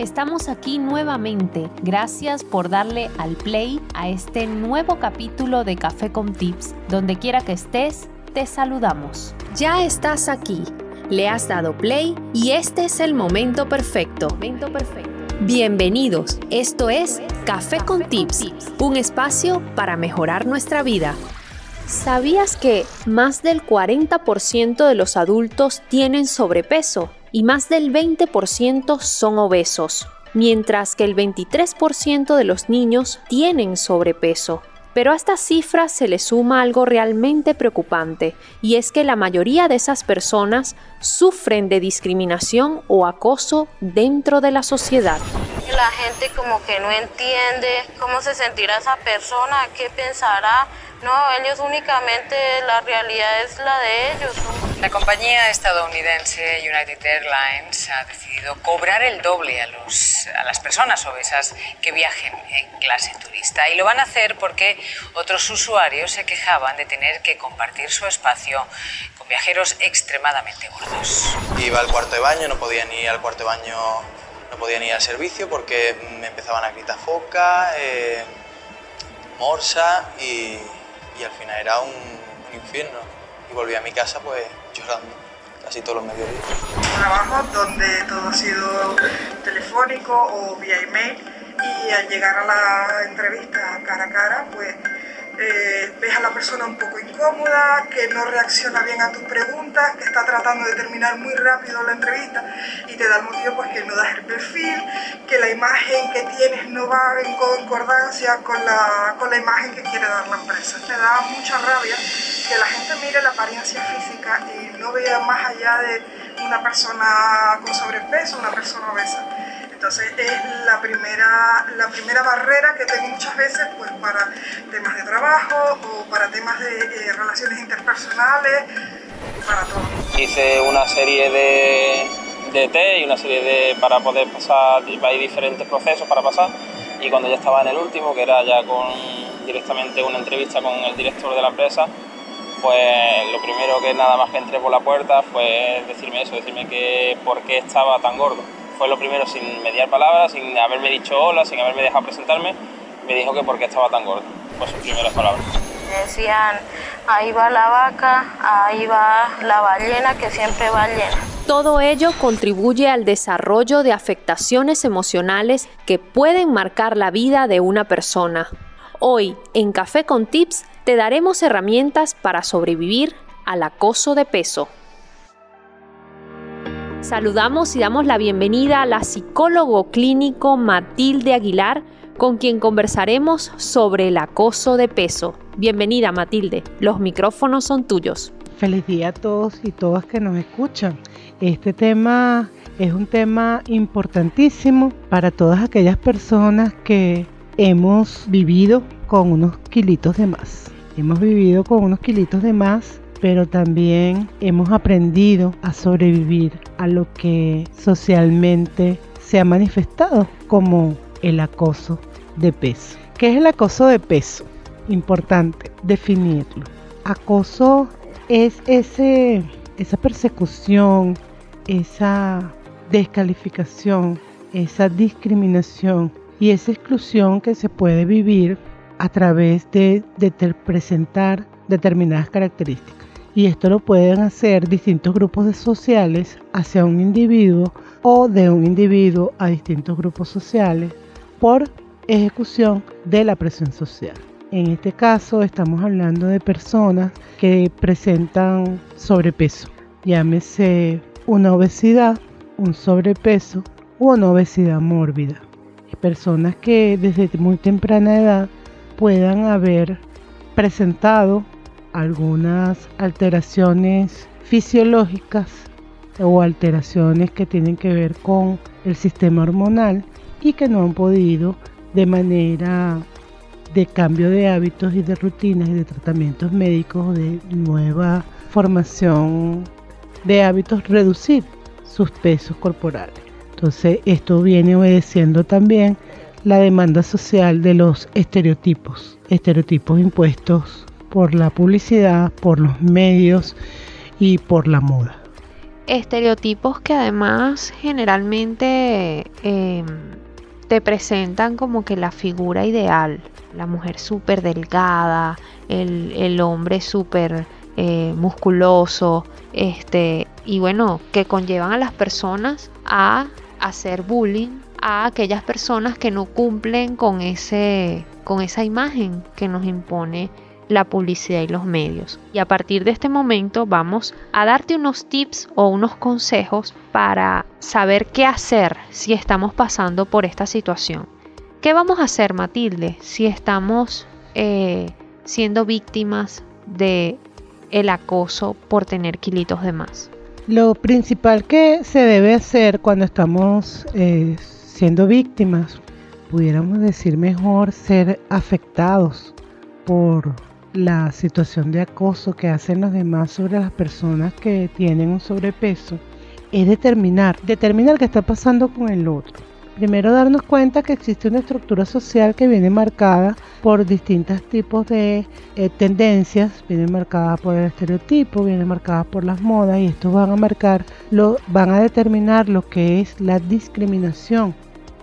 Estamos aquí nuevamente. Gracias por darle al play a este nuevo capítulo de Café con Tips. Donde quiera que estés, te saludamos. Ya estás aquí. Le has dado play y este es el momento perfecto. Momento perfecto. Bienvenidos. Esto es Café con Tips, un espacio para mejorar nuestra vida. ¿Sabías que más del 40% de los adultos tienen sobrepeso? Y más del 20% son obesos, mientras que el 23% de los niños tienen sobrepeso. Pero a esta cifra se le suma algo realmente preocupante, y es que la mayoría de esas personas sufren de discriminación o acoso dentro de la sociedad. La gente como que no entiende cómo se sentirá esa persona, qué pensará. No, ellos únicamente la realidad es la de ellos. La compañía estadounidense United Airlines ha decidido cobrar el doble a, los, a las personas obesas que viajen en clase turista. Y lo van a hacer porque otros usuarios se quejaban de tener que compartir su espacio con viajeros extremadamente gordos. Iba al cuarto de baño, no podía ni ir al cuarto de baño, no podía ni ir al servicio porque me empezaban a gritar foca, eh, morsa y y al final era un, infierno. Y volví a mi casa pues llorando casi todos los mediodías. Trabajo donde todo ha sido telefónico o vía email y al llegar a la entrevista cara a cara pues eh, ves a la persona un poco incómoda, que no reacciona bien a tus preguntas, que está tratando de terminar muy rápido la entrevista y te da el motivo pues que no das el perfil, que la imagen que tienes no va en concordancia con la, con la imagen que quiere dar la empresa. Te da mucha rabia que la gente mire la apariencia física y no vea más allá de una persona con sobrepeso, una persona obesa. Entonces es la primera, la primera barrera que tengo muchas veces pues, para temas de trabajo o para temas de eh, relaciones interpersonales, para todo. Hice una serie de, de test y una serie de para poder pasar, hay diferentes procesos para pasar y cuando ya estaba en el último, que era ya con directamente una entrevista con el director de la empresa, pues lo primero que nada más que entré por la puerta fue decirme eso, decirme que por qué estaba tan gordo fue lo primero sin mediar palabras, sin haberme dicho hola, sin haberme dejado presentarme, me dijo que por qué estaba tan gordo. Fue sus primeras palabras. Decían, ahí va la vaca, ahí va la ballena que siempre va llena. Todo ello contribuye al desarrollo de afectaciones emocionales que pueden marcar la vida de una persona. Hoy, en Café con Tips, te daremos herramientas para sobrevivir al acoso de peso. Saludamos y damos la bienvenida a la psicólogo clínico Matilde Aguilar, con quien conversaremos sobre el acoso de peso. Bienvenida Matilde, los micrófonos son tuyos. Feliz día a todos y todas que nos escuchan. Este tema es un tema importantísimo para todas aquellas personas que hemos vivido con unos kilitos de más. Hemos vivido con unos kilitos de más pero también hemos aprendido a sobrevivir a lo que socialmente se ha manifestado como el acoso de peso. ¿Qué es el acoso de peso? Importante definirlo. Acoso es ese, esa persecución, esa descalificación, esa discriminación y esa exclusión que se puede vivir a través de, de presentar determinadas características y esto lo pueden hacer distintos grupos sociales hacia un individuo o de un individuo a distintos grupos sociales por ejecución de la presión social. En este caso estamos hablando de personas que presentan sobrepeso, llámese una obesidad, un sobrepeso o una obesidad mórbida. Personas que desde muy temprana edad puedan haber presentado algunas alteraciones fisiológicas o alteraciones que tienen que ver con el sistema hormonal y que no han podido de manera de cambio de hábitos y de rutinas y de tratamientos médicos de nueva formación de hábitos reducir sus pesos corporales. Entonces esto viene obedeciendo también la demanda social de los estereotipos, estereotipos impuestos por la publicidad, por los medios y por la moda. estereotipos que además generalmente em, te presentan como que la figura ideal, la mujer súper delgada, el, hombre súper eh, musculoso, este, y bueno, que conllevan a las personas a hacer bullying a aquellas personas que no cumplen con, ese, con esa imagen que nos impone la publicidad y los medios. Y a partir de este momento vamos a darte unos tips o unos consejos para saber qué hacer si estamos pasando por esta situación. ¿Qué vamos a hacer, Matilde, si estamos eh, siendo víctimas de el acoso por tener kilitos de más? Lo principal que se debe hacer cuando estamos eh, siendo víctimas, pudiéramos decir mejor ser afectados por la situación de acoso que hacen los demás sobre las personas que tienen un sobrepeso es determinar, determinar qué está pasando con el otro. Primero darnos cuenta que existe una estructura social que viene marcada por distintos tipos de eh, tendencias, viene marcada por el estereotipo, viene marcada por las modas y estos van a marcar, lo, van a determinar lo que es la discriminación.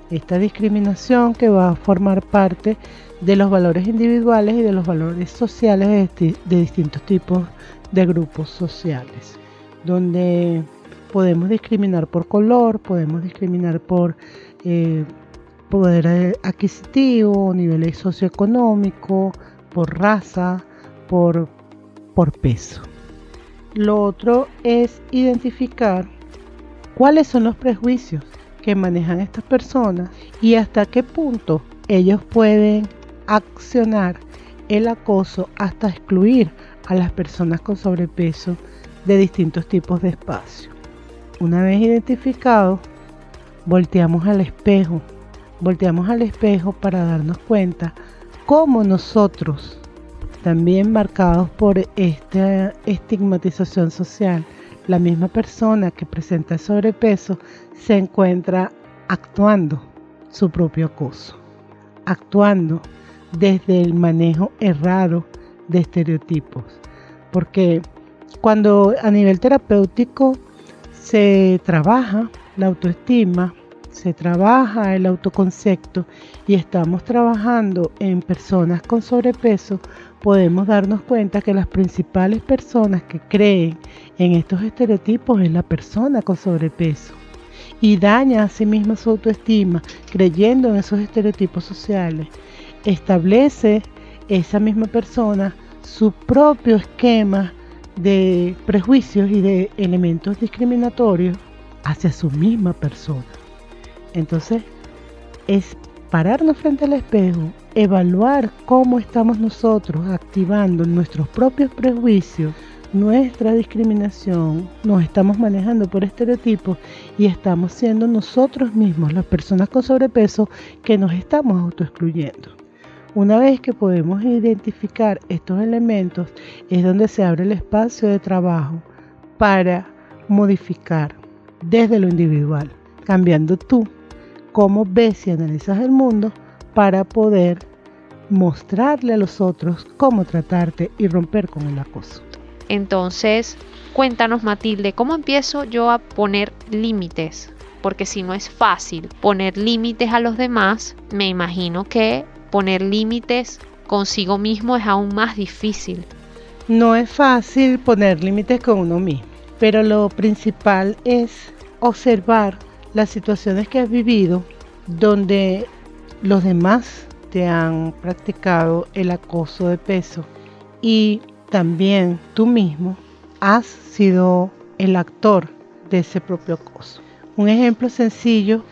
Esta discriminación que va a formar parte de los valores individuales y de los valores sociales de, distintos tipos de grupos sociales, donde podemos discriminar por color, podemos discriminar por eh, poder adquisitivo, nivel socioeconómico, por raza, por, por peso. Lo otro es identificar cuáles son los prejuicios que manejan estas personas y hasta qué punto ellos pueden accionar el acoso hasta excluir a las personas con sobrepeso de distintos tipos de espacio. Una vez identificado, volteamos al espejo, volteamos al espejo para darnos cuenta cómo nosotros, también marcados por esta estigmatización social, la misma persona que presenta sobrepeso se encuentra actuando su propio acoso, actuando desde el manejo errado de estereotipos. Porque cuando a nivel terapéutico se trabaja la autoestima, se trabaja el autoconcepto y estamos trabajando en personas con sobrepeso, podemos darnos cuenta que las principales personas que creen en estos estereotipos es la persona con sobrepeso y daña a sí misma su autoestima creyendo en esos estereotipos sociales establece esa misma persona su propio esquema de prejuicios y de elementos discriminatorios hacia su misma persona. Entonces, es pararnos frente al espejo, evaluar cómo estamos nosotros activando nuestros propios prejuicios, nuestra discriminación, nos estamos manejando por estereotipos y estamos siendo nosotros mismos, las personas con sobrepeso, que nos estamos autoexcluyendo. Una vez que podemos identificar estos elementos es donde se abre el espacio de trabajo para modificar desde lo individual, cambiando tú cómo ves y analizas el mundo para poder mostrarle a los otros cómo tratarte y romper con el acoso. Entonces, cuéntanos Matilde, ¿cómo empiezo yo a poner límites? Porque si no es fácil poner límites a los demás, me imagino que poner límites consigo mismo es aún más difícil. No es fácil poner límites con uno mismo, pero lo principal es observar las situaciones que has vivido donde los demás te han practicado el acoso de peso y también tú mismo has sido el actor de ese propio acoso. Un ejemplo sencillo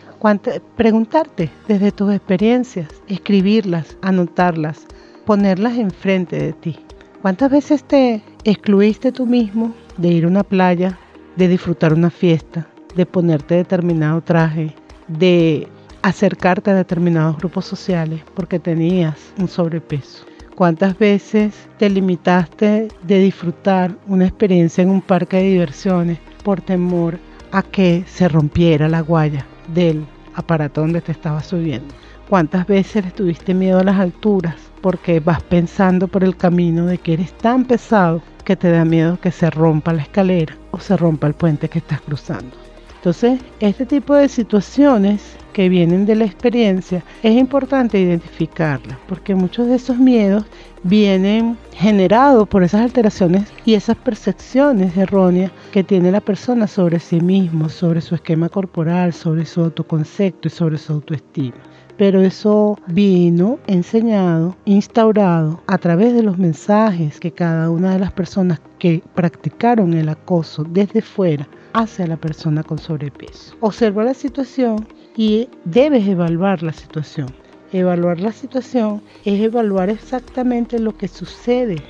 preguntarte desde tus experiencias, escribirlas, anotarlas, ponerlas enfrente de ti. ¿Cuántas veces te excluiste tú mismo de ir a una playa, de disfrutar una fiesta, de ponerte determinado traje, de acercarte a determinados grupos sociales porque tenías un sobrepeso? ¿Cuántas veces te limitaste de disfrutar una experiencia en un parque de diversiones por temor a que se rompiera la guaya del aparato donde te estabas subiendo. ¿Cuántas veces tuviste miedo a las alturas? Porque vas pensando por el camino de que eres tan pesado que te da miedo que se rompa la escalera o se rompa el puente que estás cruzando. Entonces, este tipo de situaciones que vienen de la experiencia es importante identificarlas, porque muchos de esos miedos vienen generados por esas alteraciones y esas percepciones erróneas que tiene la persona sobre sí mismo, sobre su esquema corporal, sobre su autoconcepto y sobre su autoestima pero eso vino enseñado, instaurado a través de los mensajes que cada una de las personas que practicaron el acoso desde fuera hacia la persona con sobrepeso. Observa la situación y debes evaluar la situación. Evaluar la situación es evaluar exactamente lo que sucede,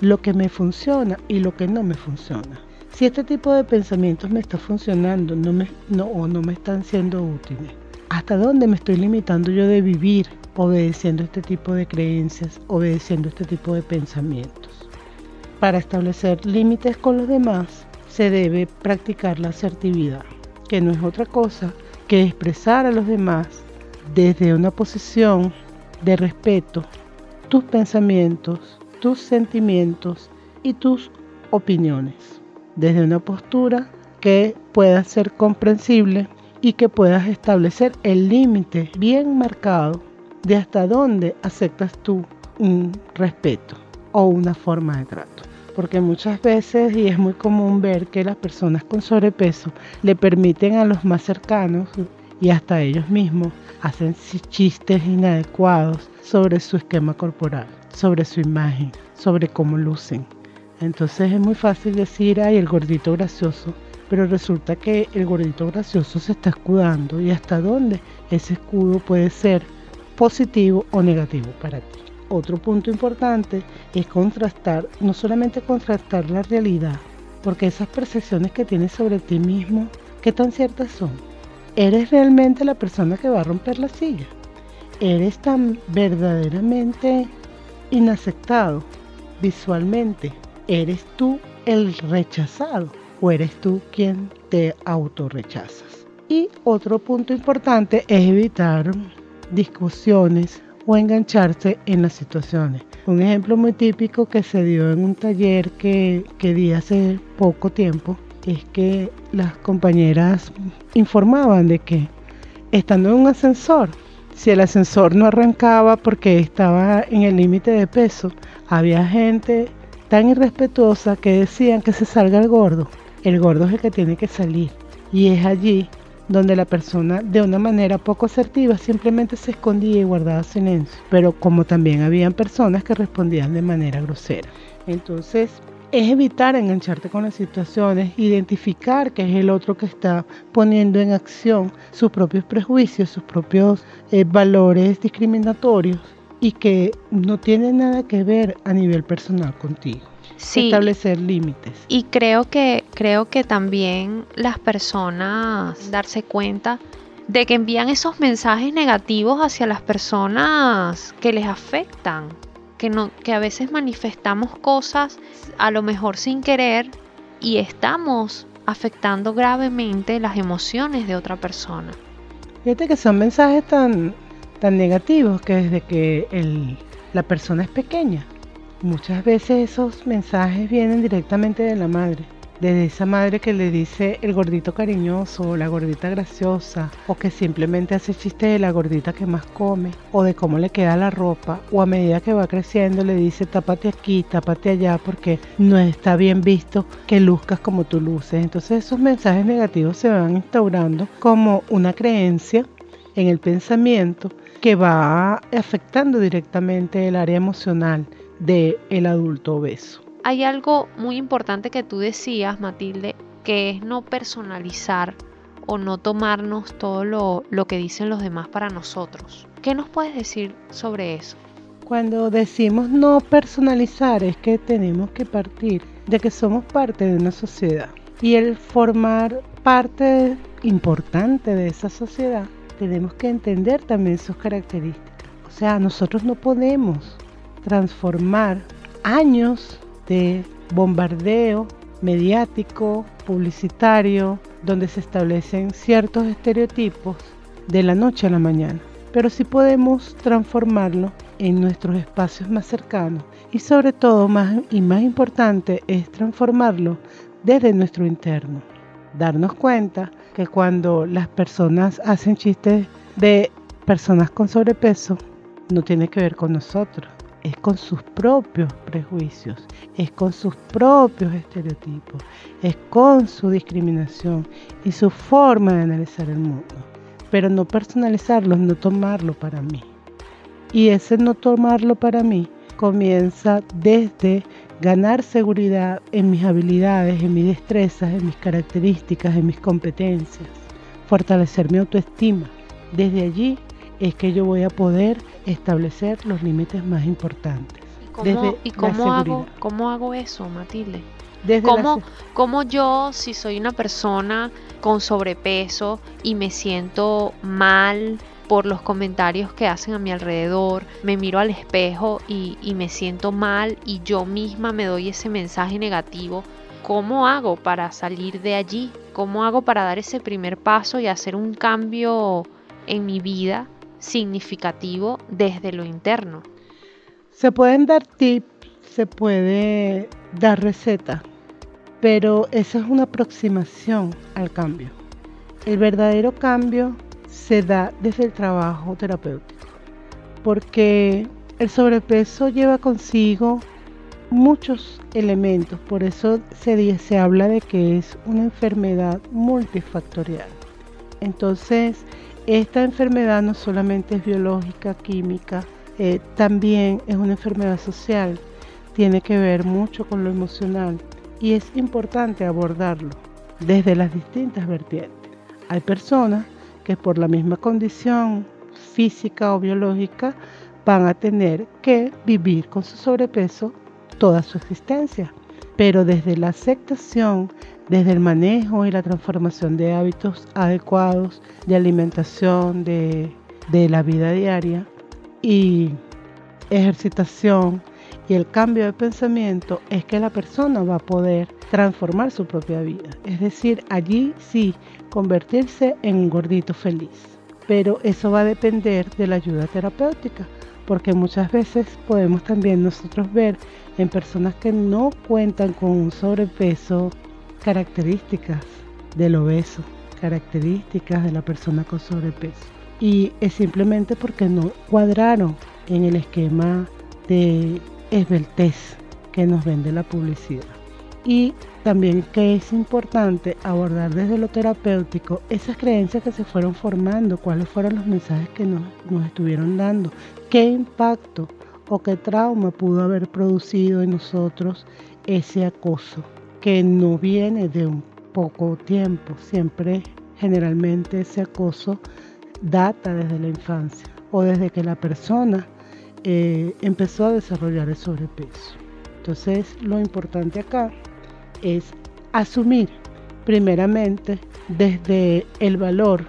lo que me funciona y lo que no me funciona. Si este tipo de pensamientos me está funcionando no me, no, o no me están siendo útiles ¿Hasta dónde me estoy limitando yo de vivir obedeciendo este tipo de creencias, obedeciendo este tipo de pensamientos? Para establecer límites con los demás se debe practicar la asertividad, que no es otra cosa que expresar a los demás desde una posición de respeto tus pensamientos, tus sentimientos y tus opiniones, desde una postura que pueda ser comprensible y que puedas establecer el límite bien marcado de hasta dónde aceptas tú un respeto o una forma de trato. Porque muchas veces, y es muy común ver que las personas con sobrepeso le permiten a los más cercanos y hasta ellos mismos hacen chistes inadecuados sobre su esquema corporal, sobre su imagen, sobre cómo lucen. Entonces es muy fácil decir, ay, el gordito gracioso, pero resulta que el gordito gracioso se está escudando y hasta dónde ese escudo puede ser positivo o negativo para ti. Otro punto importante es contrastar, no solamente contrastar la realidad, porque esas percepciones que tienes sobre ti mismo, ¿qué tan ciertas son? ¿Eres realmente la persona que va a romper la silla? ¿Eres tan verdaderamente inaceptado visualmente? ¿Eres tú el rechazado? o eres tú quien te autorrechazas. Y otro punto importante es evitar discusiones o engancharse en las situaciones. Un ejemplo muy típico que se dio en un taller que, que di hace poco tiempo es que las compañeras informaban de que estando en un ascensor, si el ascensor no arrancaba porque estaba en el límite de peso, había gente tan irrespetuosa que decían que se salga el gordo el gordo es el que tiene que salir. Y es allí donde la persona de una manera poco asertiva simplemente se escondía y guardaba silencio. Pero como también habían personas que respondían de manera grosera. Entonces es evitar engancharte con las situaciones, identificar que es el otro que está poniendo en acción sus propios prejuicios, sus propios eh, valores discriminatorios y que no tiene nada que ver a nivel personal contigo establecer límites. Y creo que, creo que también las personas darse cuenta de que envían esos mensajes negativos hacia las personas que les afectan, que, no, que a veces manifestamos cosas a lo mejor sin querer y estamos afectando gravemente las emociones de otra persona. Fíjate que son mensajes tan, tan negativos que desde que el, la persona es pequeña Muchas veces esos mensajes vienen directamente de la madre, desde esa madre que le dice el gordito cariñoso la gordita graciosa, o que simplemente hace chiste de la gordita que más come, o de cómo le queda la ropa, o a medida que va creciendo le dice tápate aquí, tápate allá, porque no está bien visto que luzcas como tú luces. Entonces esos mensajes negativos se van instaurando como una creencia en el pensamiento que va afectando directamente el área emocional de el adulto obeso. Hay algo muy importante que tú decías, Matilde, que es no personalizar o no tomarnos todo lo, lo que dicen los demás para nosotros. ¿Qué nos puedes decir sobre eso? Cuando decimos no personalizar es que tenemos que partir de que somos parte de una sociedad y el formar parte importante de esa sociedad tenemos que entender también sus características. O sea, nosotros no podemos transformar años de bombardeo mediático, publicitario, donde se establecen ciertos estereotipos de la noche a la mañana. Pero sí podemos transformarlo en nuestros espacios más cercanos y sobre todo más y más importante es transformarlo desde nuestro interno. Darnos cuenta que cuando las personas hacen chistes de personas con sobrepeso, no tiene que ver con nosotros, es con sus propios prejuicios, es con sus propios estereotipos, es con su discriminación y su forma de analizar el mundo. Pero no personalizarlo, no tomarlo para mí. Y ese no tomarlo para mí comienza desde ganar seguridad en mis habilidades, en mis destrezas, en mis características, en mis competencias, fortalecer mi autoestima. Desde allí es que yo voy a poder establecer los límites más importantes. ¿Y cómo, hago, cómo hago eso, Matilde? Desde ¿Cómo, ¿Cómo yo, si soy una persona con sobrepeso y me siento mal por los comentarios que hacen a mi alrededor, me miro al espejo y, y me siento mal y yo misma me doy ese mensaje negativo, ¿cómo hago para salir de allí? ¿Cómo hago para dar ese primer paso y hacer un cambio en mi vida significativo desde lo interno? Se pueden dar tips, se puede dar recetas, pero esa es una aproximación al cambio. El verdadero cambio se da desde el trabajo terapéutico, porque el sobrepeso lleva consigo muchos elementos, por eso se, se habla de que es una enfermedad multifactorial. Entonces, esta enfermedad no solamente es biológica, química, eh, también es una enfermedad social, tiene que ver mucho con lo emocional y es importante abordarlo desde las distintas vertientes. Hay personas que por la misma condición física o biológica van a tener que vivir con su sobrepeso toda su existencia, pero desde la aceptación desde el manejo y la transformación de hábitos adecuados de alimentación, de, la vida diaria y ejercitación y el cambio de pensamiento es que la persona va a poder transformar su propia vida. Es decir, allí sí, convertirse en un gordito feliz. Pero eso va a depender de la ayuda terapéutica, porque muchas veces podemos también nosotros ver en personas que no cuentan con un sobrepeso características del obeso, características de la persona con sobrepeso. Y es simplemente porque no cuadraron en el esquema de esbeltez que nos vende la publicidad. Y también que es importante abordar desde lo terapéutico esas creencias que se fueron formando, cuáles fueron los mensajes que nos, nos estuvieron dando, qué impacto o qué trauma pudo haber producido en nosotros ese acoso que no viene de un poco tiempo, siempre generalmente ese acoso data desde la infancia o desde que la persona eh, empezó a desarrollar el sobrepeso. Entonces lo importante acá es asumir primeramente desde el valor,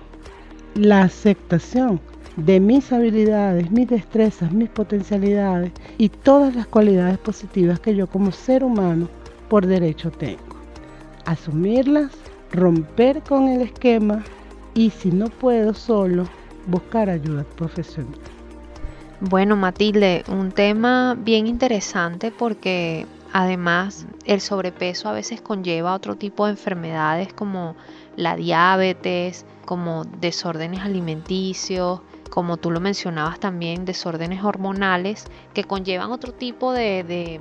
la aceptación de mis habilidades, mis destrezas, mis potencialidades y todas las cualidades positivas que yo como ser humano por derecho tengo. Asumirlas, romper con el esquema y si no puedo solo, buscar ayuda profesional. Bueno, Matilde, un tema bien interesante porque además el sobrepeso a veces conlleva otro tipo de enfermedades como la diabetes, como desórdenes alimenticios, como tú lo mencionabas también, desórdenes hormonales que conllevan otro tipo de, de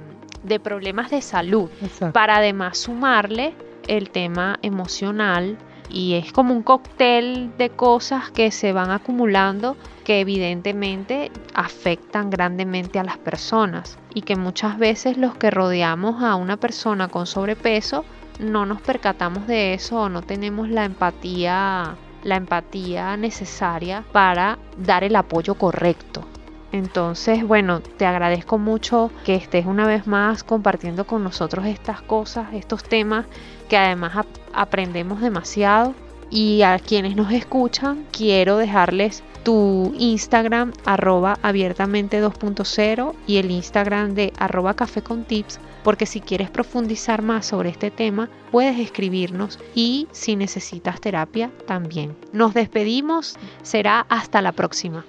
problemas de salud, para además sumarle el tema emocional y es como un cóctel de cosas que se van acumulando que evidentemente afectan grandemente a las personas y que muchas veces los que rodeamos a una persona con sobrepeso no nos percatamos de eso o no tenemos la empatía la empatía necesaria para dar el apoyo correcto entonces, bueno, te agradezco mucho que estés una vez más compartiendo con nosotros estas cosas, estos temas que además aprendemos demasiado. Y a quienes nos escuchan, quiero dejarles tu Instagram arroba abiertamente 2.0 y el Instagram de arroba café con tips porque si quieres profundizar más sobre este tema puedes escribirnos y si necesitas terapia también. Nos despedimos, será hasta la próxima.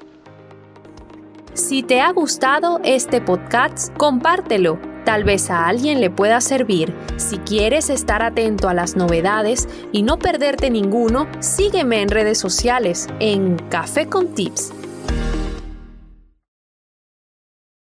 Si te ha gustado este podcast, compártelo. Tal vez a alguien le pueda servir. Si quieres estar atento a las novedades y no perderte ninguno, sígueme en redes sociales en Café con Tips